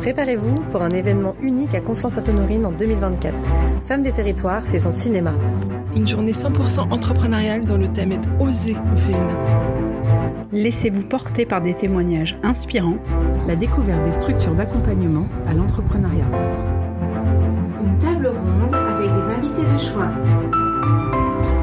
Préparez-vous pour un événement unique à Conflans-Sainte-Honorine en 2024. Femme des territoires fait son cinéma. Une journée 100% entrepreneuriale dont le thème est Oser au féminin. Laissez-vous porter par des témoignages inspirants. La découverte des structures d'accompagnement à l'entrepreneuriat. Une table ronde avec des invités de choix.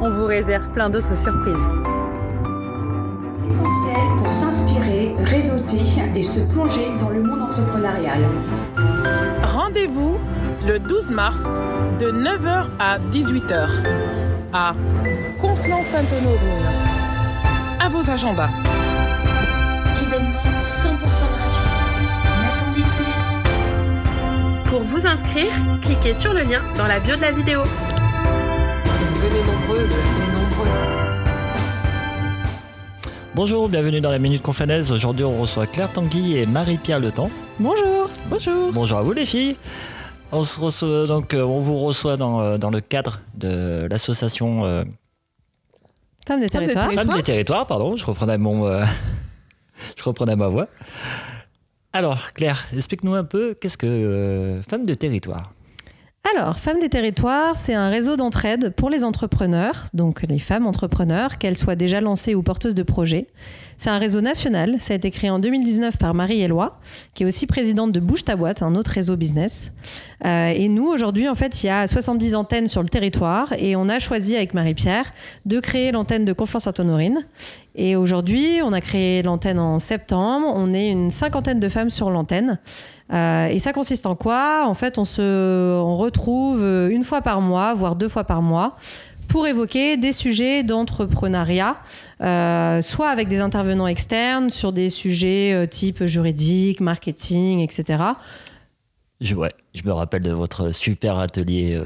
On vous réserve plein d'autres surprises. Essentiel pour s'inspirer, réseauter et se plonger dans le monde Rendez-vous le 12 mars de 9h à 18h à Conflans-Sainte-Honorine. À vos agendas. Événement 100% gratuit. N'attendez plus. Pour vous inscrire, cliquez sur le lien dans la bio de la vidéo. Venez nombreuses et nombreux. Bonjour, bienvenue dans la Minute Confanaise. Aujourd'hui, on reçoit Claire Tanguy et Marie-Pierre Le Temps. Bonjour. Bonjour. Bonjour à vous les filles. On, se reçoit, donc, euh, on vous reçoit dans, euh, dans le cadre de l'association euh, Femmes des Femmes des territoires. Femmes des Territoires. Pardon, je reprenais, mon, euh, je reprenais ma voix. Alors, Claire, explique-nous un peu qu'est-ce que euh, Femmes de Territoire Alors, Femmes des territoires, c'est un réseau d'entraide pour les entrepreneurs, donc les femmes entrepreneurs, qu'elles soient déjà lancées ou porteuses de projets. C'est un réseau national, ça a été créé en 2019 par Marie Éloi, qui est aussi présidente de Bouge ta boîte, un autre réseau business. Euh, et nous, aujourd'hui, en fait, il y a 70 antennes sur le territoire et on a choisi avec Marie-Pierre de créer l'antenne de Conflans-Sainte-Honorine. Et aujourd'hui, on a créé l'antenne en septembre. On est une cinquantaine de femmes sur l'antenne. Euh, et ça consiste en quoi? En fait, on se on retrouve euh, une fois par mois, voire deux fois par mois, pour évoquer des sujets d'entrepreneuriat, euh, soit avec des intervenants externes sur des sujets type juridique, marketing, etc. je, ouais, je me rappelle de votre super atelier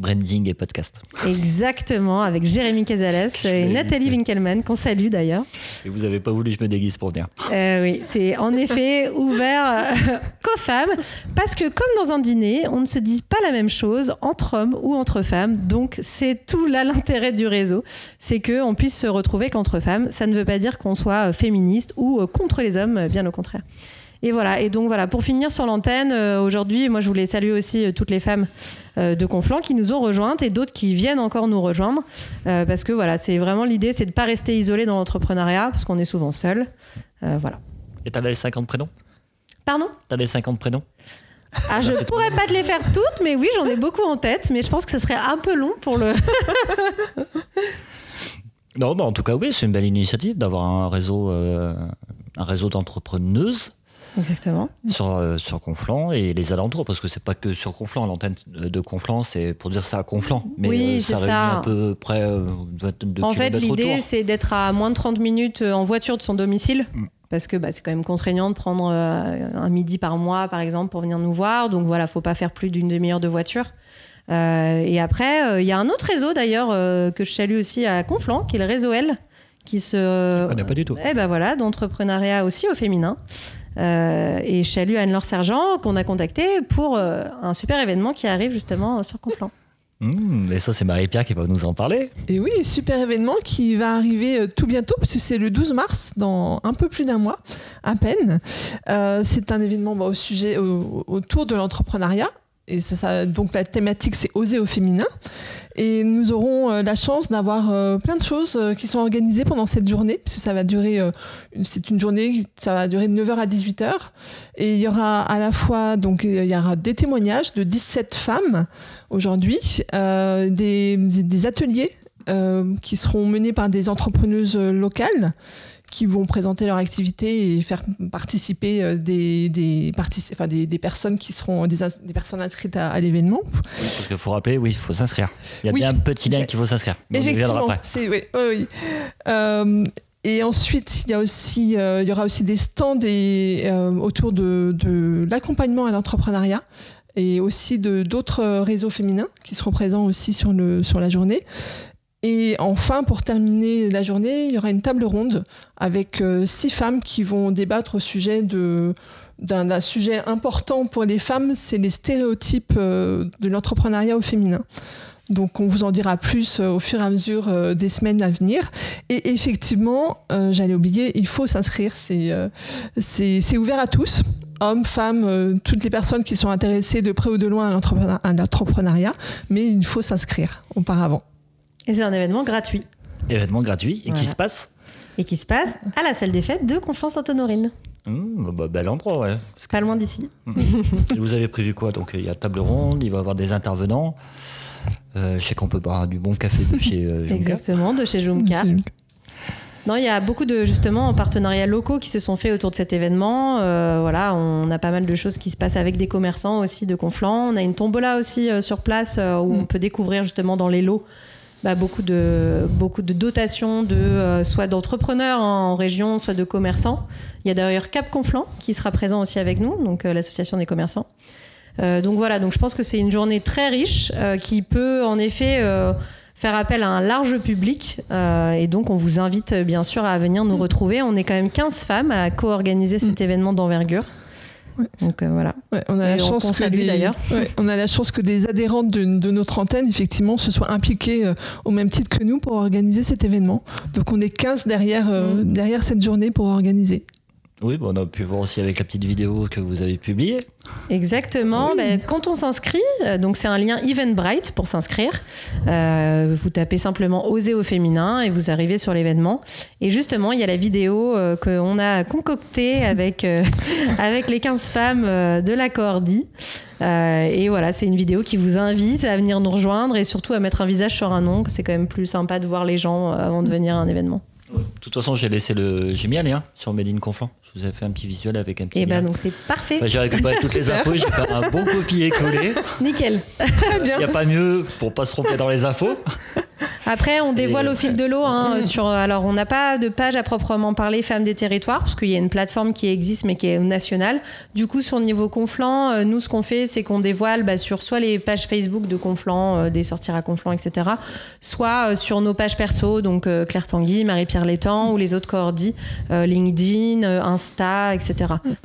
branding et podcast. Exactement, avec Jérémy Casales et Nathalie. Winkelmann, qu'on salue d'ailleurs. Et vous avez pas voulu que je me déguise pour venir. Euh, oui, c'est en effet ouvert euh, qu'aux femmes, parce que comme dans un dîner, on ne se dit pas la même chose entre hommes ou entre femmes. Donc c'est tout là l'intérêt du réseau, c'est que on puisse se retrouver qu'entre femmes. Ça ne veut pas dire qu'on soit féministe ou euh, contre les hommes, bien au contraire. Et voilà. Et donc voilà, pour finir sur l'antenne, euh, aujourd'hui, moi je voulais saluer aussi euh, toutes les femmes euh, de Conflans qui nous ont rejointes et d'autres qui viennent encore nous rejoindre, parce que voilà, c'est vraiment l'idée, c'est de pas rester isolé dans l'entrepreneuriat, parce qu'on est souvent seul. Voilà. Et t'avais 50 prénoms? Pardon? T'avais 50 prénoms? Ah, Je pourrais pas te les faire toutes, mais oui, j'en ai beaucoup en tête, mais je pense que ce serait un peu long pour le. Non, bah en tout cas, oui, c'est une belle initiative d'avoir un réseau, euh, un réseau d'entrepreneuses Exactement. sur, euh, sur Conflans et les alentours, parce que c'est pas que sur Conflans, l'antenne de Conflans, c'est pour dire ça à Conflans, mais Oui, euh, ça réunit ça. à peu près euh, de en fait, l'idée, c'est d'être à moins de 30 minutes euh, en voiture de son domicile. Mm. Parce que bah, c'est quand même contraignant de prendre euh, un midi par mois, par exemple, pour venir nous voir. Donc voilà, faut pas faire plus d'une demi-heure de voiture. Euh, et après, euh, il y a un autre réseau d'ailleurs que je salue aussi à Conflans, qui est le réseau L, qui se. Je connais pas du tout. Eh ben voilà, d'entrepreneuriat aussi au féminin. Euh, et salue Anne-Laure Sergent qu'on a contacté pour euh, un super événement qui arrive justement sur Conflans. Mmh, et ça, c'est Marie-Pierre qui va nous en parler. Et oui, super événement qui va arriver euh, tout bientôt, parce que c'est le 12 mars, dans un peu plus d'un mois, à peine. Euh, c'est un événement bah, au sujet, au- autour de l'entrepreneuriat. Donc la thématique, c'est oser au féminin. Et nous aurons euh, la chance d'avoir euh, plein de choses euh, qui sont organisées pendant cette journée, parce que ça va durer, c'est une journée, qui- ça va durer de 9h à 18h. Et il y aura à la fois, donc il y aura des témoignages de 17 femmes aujourd'hui, des, ateliers qui seront menés par des entrepreneuses locales qui vont présenter leur activité et faire participer euh, des, des, partici- enfin, des, des personnes qui seront des, des personnes inscrites à, à l'événement. Parce qu'il faut rappeler, oui, il faut s'inscrire. Il y a Oui. bien un petit lien qu'il faut s'inscrire. Effectivement, c'est oui, oui, oui. Euh, et ensuite, il y a aussi, euh, il y aura aussi des stands et, euh, autour de, de l'accompagnement à l'entrepreneuriat et aussi de d'autres réseaux féminins qui seront présents aussi sur le sur la journée. Et enfin, pour terminer la journée, il y aura une table ronde avec euh, six femmes qui vont débattre au sujet de d'un sujet important pour les femmes, c'est les stéréotypes euh, de l'entrepreneuriat au féminin. Donc on vous en dira plus euh, au fur et à mesure des semaines à venir. Et effectivement, j'allais oublier, il faut s'inscrire. C'est ouvert à tous. hommes, femmes, toutes les personnes qui sont intéressées de près ou de loin à l'entrepreneuriat, mais il faut s'inscrire auparavant. Et c'est un événement gratuit Événement gratuit et Voilà. qui se passe et qui se passe à la salle des fêtes de Conflans-Sainte-Honorine, Mmh, bah, Bel endroit, ouais. Parce que pas loin d'ici. Et vous avez prévu quoi? Donc il y a table ronde, il va y avoir des intervenants. Euh, je sais qu'on peut boire du bon café de chez euh. Exactement, de chez Jumka. Non, il y a beaucoup de justement partenariats locaux qui se sont faits autour de cet événement. Euh, voilà, on a pas mal de choses qui se passent avec des commerçants aussi de Conflans. On a une tombola aussi euh, sur place euh, où on peut découvrir justement dans les lots bah, beaucoup de beaucoup de dotations de euh, soit d'entrepreneurs en région, soit de commerçants. Il y a d'ailleurs Cap Conflans qui sera présent aussi avec nous, donc euh, l'association des commerçants. Euh, donc voilà, donc je pense que c'est une journée très riche euh, qui peut en effet euh, faire appel à un large public. euh, et donc on vous invite bien sûr à venir nous retrouver. On est quand même 15 femmes à co-organiser cet événement d'envergure. Donc euh, voilà. Ouais, on a Et la chance que des, d'ailleurs. ouais, on a la chance que des adhérentes de, de notre antenne effectivement se soient impliquées euh, au même titre que nous pour organiser cet événement. Donc on est 15 derrière euh, Mm. derrière cette journée pour organiser. Oui, bah, on a pu voir aussi avec la petite vidéo que vous avez publiée. Exactement. Ben, quand on s'inscrit, euh, donc c'est un lien Eventbrite pour s'inscrire. Euh, vous tapez simplement Oser au féminin et vous arrivez sur l'événement. Et justement, il y a la vidéo euh, qu'on a concoctée avec, euh, avec les 15 femmes de la Cordi. Et voilà, c'est une vidéo qui vous invite à venir nous rejoindre et surtout à mettre un visage sur un nom. C'est quand même plus sympa de voir les gens avant de venir à un événement. De toute façon, j'ai laissé le, j'ai mis un lien sur Made in Conflans. Je vous ai fait un petit visuel avec un petit Et lien. ben donc c'est parfait. Enfin, j'ai récupéré toutes les infos, j'ai fait un bon copier-coller. Nickel. Très Il n'y a pas mieux pour pas se tromper dans les infos. Après, on dévoile Et- au fil de l'eau. hein, sur, alors, on n'a pas de page à proprement parler Femmes des territoires, parce qu'il y a une plateforme qui existe, mais qui est nationale. Du coup, sur le niveau Conflans, euh, nous, ce qu'on fait, c'est qu'on dévoile bah, sur soit les pages Facebook de Conflans, euh, des sorties à Conflans, etc., soit euh, sur nos pages perso, donc euh, Claire Tanguy, Marie-Pierre Létang, ou les autres coordis, euh, LinkedIn, euh, Insta, etc.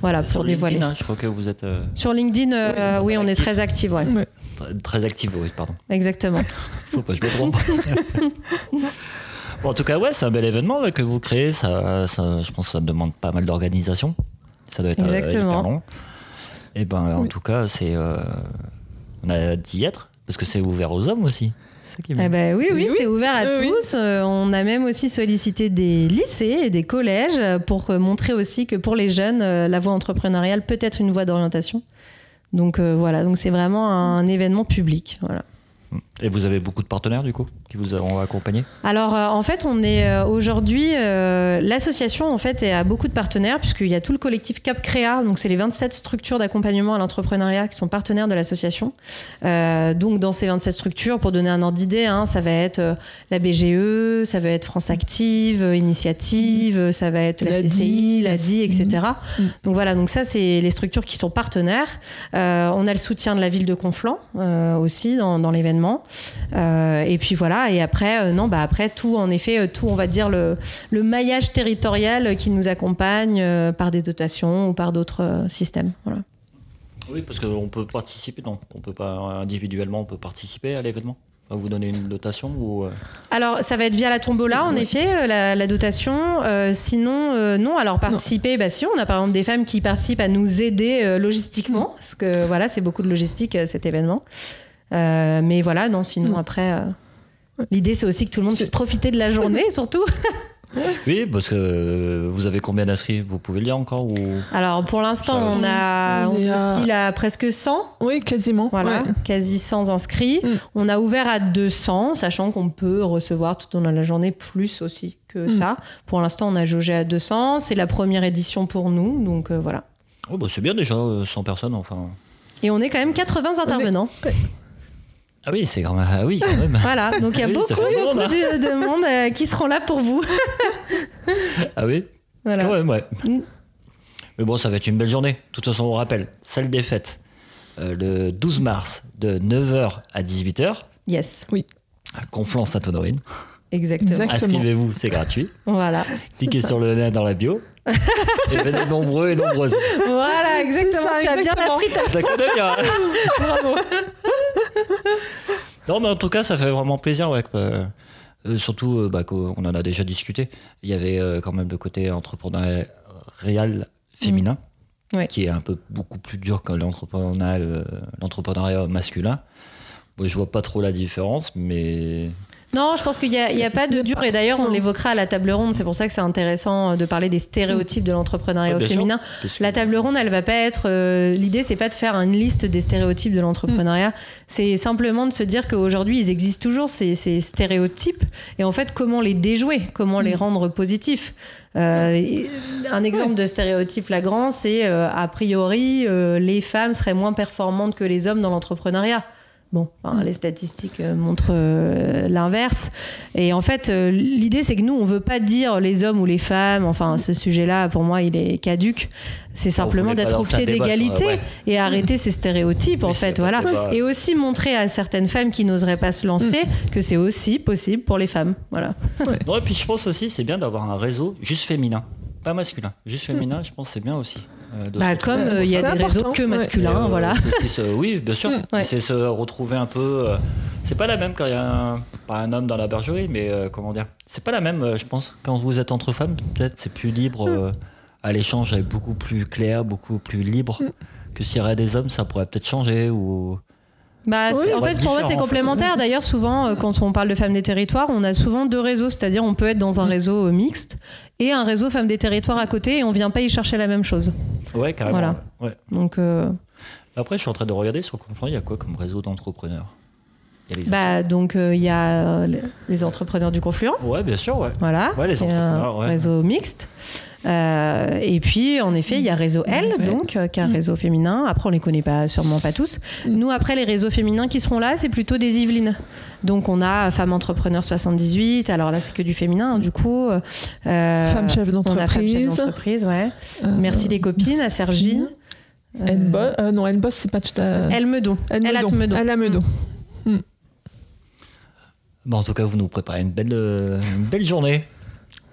Voilà, pour Sur dévoiler. LinkedIn, hein, je crois que vous êtes euh, Sur LinkedIn, euh, oui, on est très actifs, ouais. Très, très actif, oui, pardon. Exactement. Faut pas que je me trompe. Bon, en tout cas, ouais, c'est un bel événement là, que vous créez. Ça, ça- je pense que ça demande pas mal d'organisation. Ça doit être euh, Exactement. hyper long. Et ben, en tout cas, c'est, euh, on a d'y être parce que c'est ouvert aux hommes aussi. Ça qui est bien. Eh ben oui, oui, Oui. c'est ouvert à Euh, oui. tous. Euh, on a même aussi sollicité des lycées et des collèges pour montrer aussi que pour les jeunes, la voie entrepreneuriale peut être une voie d'orientation. Donc euh, voilà, donc c'est vraiment un événement public. Voilà. Et vous avez beaucoup de partenaires du coup qui vous ont accompagné? Alors euh, en fait, on est euh, aujourd'hui euh, l'association en fait a beaucoup de partenaires puisqu'il y a tout le collectif Cap Créa, donc c'est les 27 structures d'accompagnement à l'entrepreneuriat qui sont partenaires de l'association. Euh, donc dans ces 27 structures, pour donner un ordre d'idée, hein, ça va être euh, la BGE, ça va être France Active, euh, Initiative, ça va être la, La CCI, DI, la DI, etc. Donc voilà, donc ça c'est les structures qui sont partenaires. Euh, on a le soutien de la ville de Conflans euh, aussi dans, dans l'événement. Euh, et puis voilà, et après, euh, non, bah après tout, en effet, euh, tout, on va dire le, le maillage territorial qui nous accompagne euh, par des dotations ou par d'autres euh, systèmes. Voilà. Oui, parce qu'on peut participer. Non, on peut pas individuellement, on peut participer à l'événement? On va vous donner une dotation ou. euh, Alors, ça va être via la tombola, en effet, la, la dotation. Euh, sinon, euh, non. Alors, participer, bah si, on a par exemple des femmes qui participent à nous aider euh, logistiquement, parce que voilà, c'est beaucoup de logistique euh, cet événement. Euh, mais voilà, non, sinon après, euh, l'idée c'est aussi que tout le monde puisse profiter de la journée, surtout. Oui, parce que euh, vous avez combien d'inscrits? Vous pouvez le dire encore ou... Alors, pour l'instant, on a, on On est à- oscille à presque 100. Oui, quasiment. Voilà, ouais. quasi 100 inscrits. Mm. On a ouvert à 200, sachant qu'on peut recevoir tout au long de la journée plus aussi que Mm. ça. Pour l'instant, on a jaugé à 200. C'est la première édition pour nous, donc euh, voilà. Oh, bah, c'est bien déjà, euh, 100 personnes, enfin. Et on est quand même 80 intervenants. Ah oui, c'est quand même. Ah oui, quand même. Voilà, donc il y a Oui, beaucoup, beaucoup monde, hein. de, de monde euh, qui seront là pour vous. Ah oui Voilà. Quand même, ouais. Mm. Mais bon, ça va être une belle journée. De toute façon, on rappelle, salle des fêtes, euh, le 12 mars, de 9h à 18h, Yes, à Conflans-Sainte-Honorine. exactement. Exactement. Inscrivez-vous, c'est gratuit. Voilà, Cliquez sur le lien dans la bio. et venez nombreux et nombreuses. voilà, exactement. ça, tu as bien exactement. appris ta Ça connaît bien. Bravo. Non, mais en tout cas, ça fait vraiment plaisir. Ouais, que, euh, euh, surtout, euh, bah, qu'on on en a déjà discuté. Il y avait euh, quand même le côté entrepreneurial féminin. Ouais. qui est un peu beaucoup plus dur que l'entrepreneuriat l'entrepreneuriat masculin. Bon, je vois pas trop la différence, mais Non, je pense qu'il n'y a, il y a pas de dur. Et d'ailleurs, on l'évoquera à la table ronde. C'est pour ça que c'est intéressant de parler des stéréotypes de l'entrepreneuriat sûr. féminin. La table ronde, elle va pas être. euh, L'idée, c'est pas de faire une liste des stéréotypes de l'entrepreneuriat. C'est simplement de se dire qu'aujourd'hui, ils existent toujours ces, ces stéréotypes. Et en fait, comment les déjouer? Comment les rendre positifs? Euh, Un exemple de stéréotype flagrant, c'est euh, a priori, euh, les femmes seraient moins performantes que les hommes dans l'entrepreneuriat. Bon, enfin, les statistiques euh, montrent euh, l'inverse. Et en fait, euh, l'idée, c'est que nous, on veut pas dire les hommes ou les femmes. Enfin, ce sujet-là, pour moi, il est caduque. C'est simplement d'être au pied d'égalité ouais. et arrêter ces stéréotypes, en fait. pas Voilà. Et aussi montrer à certaines femmes qui n'oseraient pas se lancer que c'est aussi possible pour les femmes. Voilà. Non, et puis je pense aussi c'est bien d'avoir un réseau juste féminin, pas masculin, juste féminin. Je pense que c'est bien aussi. Euh, Bah, comme euh, il y a C'est des réseaux que masculins, Euh, voilà. se- oui, bien sûr. Ouais. C'est se retrouver un peu. euh, c'est pas la même quand il y a un, pas un homme dans la bergerie, mais euh, comment dire C'est pas la même, euh, je pense. Quand vous êtes entre femmes, peut-être c'est plus libre. euh, à l'échange est beaucoup plus clair, beaucoup plus libre. Que s'il y aurait des hommes, ça pourrait peut-être changer ou. Bah, Oui, en fait, pour moi, c'est complémentaire. D'ailleurs, souvent, euh, quand on parle de femmes des territoires, on a souvent deux réseaux. C'est-à-dire, on peut être dans un réseau euh, mixte et un réseau femmes des territoires à côté et on vient pas y chercher la même chose. Ouais, carrément. Voilà. ouais. Donc, euh, Après, je suis en train de regarder sur Confluent, il y a quoi comme réseau d'entrepreneurs? Il y a les bah, donc, euh, il y a les- entrepreneurs du Confluent. Ouais, bien sûr, ouais. Voilà. Ouais, les entrepreneurs, ouais. réseau mixte. Euh, et puis, en effet, il y a réseau L, donc, euh, qui est un réseau féminin. Après, on les connaît pas, sûrement pas tous. Nous, après, les réseaux féminins qui seront là, c'est plutôt des Yvelines. Donc, on a Femmes Entrepreneurs 78. Alors là, c'est que du féminin, du coup. Euh, Femmes chefs On a Femmes chefs d'entreprise. d'entreprise, ouais. Euh, Merci les copines, à Sergi. Euh, N-Boss, euh, non, N-Boss, c'est pas tout à. Elle Meudon. Elle Elle a Meudon. Meudon. Elle a Meudon. Bon, en tout cas, vous nous préparez une belle, euh, une belle journée.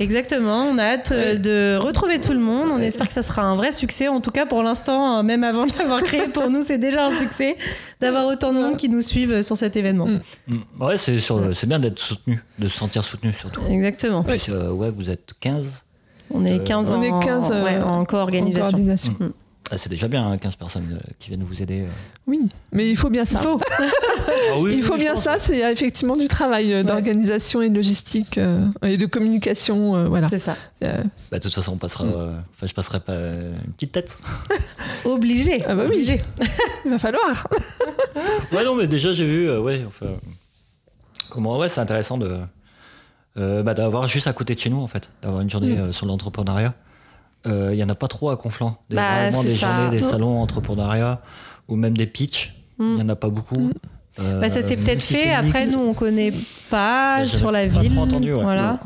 Exactement, on a hâte euh, de retrouver tout le monde. On espère que ça sera un vrai succès. En tout cas, pour l'instant, euh, même avant de l'avoir créé, pour nous, c'est déjà un succès d'avoir autant de monde qui nous suivent sur cet événement. Mm. Ouais, c'est bien d'être soutenu, de se sentir soutenu surtout. Exactement. Puis, euh, ouais, vous êtes 15. On est Euh, 15 On en, est 15 euh, ouais, en en co-organisation. coordination. Ah, c'est déjà bien, hein, 15 personnes euh, qui viennent vous aider. euh. Oui, mais il faut bien ça. Il faut. Il faut bien ça, c'est effectivement du travail euh, d'organisation et de logistique euh, et de communication. euh, voilà. C'est ça. Euh, Bah, de toute façon, on passera. euh, Enfin, je passerai pas une petite tête. Obligé. Ah bah oui. Obligé. il va falloir. Ouais, non, mais déjà, j'ai vu. euh, ouais, enfin, comment. Ouais, c'est intéressant de. euh, bah, d'avoir juste à côté de chez nous, en fait. D'avoir une journée euh, sur l'entrepreneuriat. Euh, Il y en a pas trop à Conflans. Des, Bah, des ça. journées, des salons entrepreneuriat ou même des pitchs. Il y en a pas beaucoup. Euh, Bah, ça s'est même peut-être si fait. Après, nous, on connaît pas J'avais sur la pas ville. trop entendu, ouais. Voilà. Non.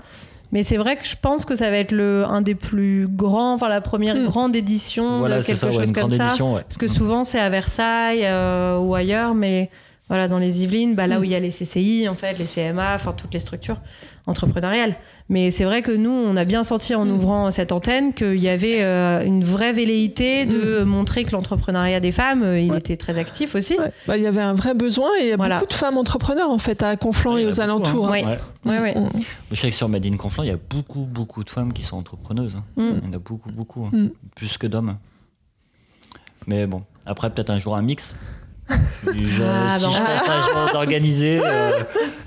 Mais c'est vrai que je pense que ça va être le, un des plus grands, enfin la première grande édition Voilà, de quelque ça, ouais, chose une comme ça. édition, ouais. Parce que souvent c'est à Versailles euh, ou ailleurs, mais voilà, dans les Yvelines, bah, là où il y a les CCI, en fait, les CMA, enfin toutes les structures entrepreneuriales. Mais c'est vrai que nous, on a bien senti en ouvrant cette antenne qu'il y avait euh, une vraie velléité de montrer que l'entrepreneuriat des femmes, euh, il Ouais. était très actif aussi. Ouais. Bah, il y avait un vrai besoin et il y a Voilà. beaucoup de femmes entrepreneurs en fait à Conflans et aux beaucoup, alentours. hein. Oui. Ouais. Ouais, ouais. On- Je sais que sur Made in Conflans, il y a beaucoup, beaucoup de femmes qui sont entrepreneuses. hein. Mm. Il y en a beaucoup, beaucoup. hein. Mm. Plus que d'hommes. Mais bon, après, peut-être un jour un mix. Genre, Ah, si bon. je pense un jour d'organiser, euh,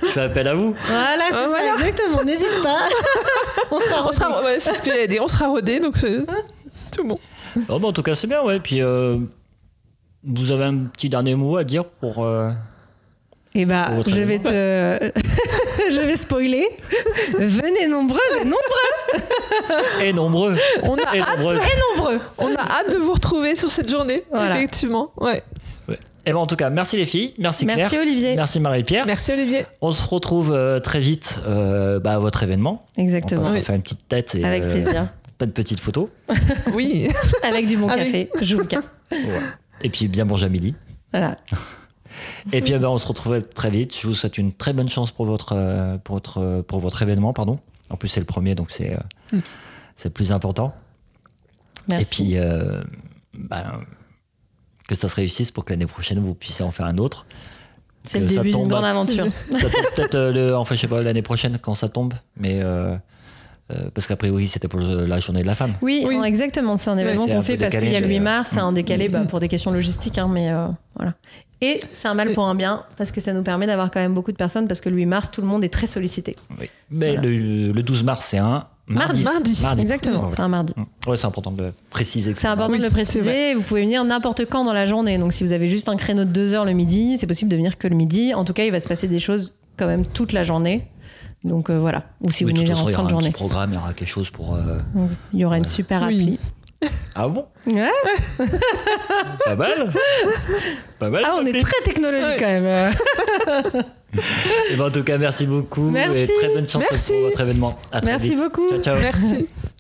je fais appel à vous. Voilà, c'est Ah. Exactement. N'hésite pas. on sera On sera, ouais, c'est ce que j'allais dire, on sera rodés, donc c'est tout bon. Bah, en tout cas, c'est bien, ouais. Puis, euh, vous avez un petit dernier mot à dire pour. euh, Eh bah, Pour votre je vais te, je vais spoiler. Venez nombreuses et nombreux Et nombreux. On a Et hâte, nombreuses. et nombreux. on a hâte de vous retrouver sur cette journée, Voilà. effectivement. Ouais. Et ben, en tout cas, merci les filles. Merci Claire. Merci Olivier. Merci Marie-Pierre. Merci Olivier. On se retrouve euh, très vite euh, bah, à votre événement. Exactement. On passera Oui. faire une petite tête et Avec euh, plaisir. pas de petites photos. Oui. Avec du bon Avec- café. Je vous le café. Et puis bien manger à midi. Voilà. Et puis eh ben, on se retrouve très vite. Je vous souhaite une très bonne chance pour votre, pour votre, pour votre événement. Pardon. En plus, c'est le premier, donc c'est euh, c'est le plus important. Merci. Et puis, euh, ben, que ça se réussisse pour que l'année prochaine, vous puissiez en faire un autre. c'est le début d'une grande aventure. Ça tombe peut-être, euh, le, enfin, je sais pas, l'année prochaine quand ça tombe, mais euh, Euh, parce qu'après, oui, c'était pour la journée de la femme. Oui, exactement. C'est un événement qu'on fait parce qu'il y a le 8 mais, mars, c'est un décalé bah, pour des questions logistiques, hein, mais euh, voilà. Et c'est un mal pour un bien parce que ça nous permet d'avoir quand même beaucoup de personnes parce que le 8 mars, tout le monde est très sollicité. Oui. Mais le, le 12 mars, c'est un mardi. Mardi. Exactement, c'est un mardi. Ouais, c'est important de le préciser. C'est important mardi. de le préciser. Vous pouvez venir n'importe quand dans la journée. Donc, si vous avez juste un créneau de deux heures le midi, c'est possible de venir que le midi. En tout cas, il va se passer des choses quand même toute la journée. Donc euh, voilà. Ou si Oui, vous de venez en façon, il y fin aura de un petit journée. programme, il y aura quelque chose pour. euh, Il y aura une super appli. Ah bon Ouais. Pas mal Pas mal Ah, on est très technologique quand même. Et ben, en tout cas, merci beaucoup Merci. et très bonne chance Merci. pour votre événement. À très Merci vite. beaucoup. Ciao, ciao. Merci.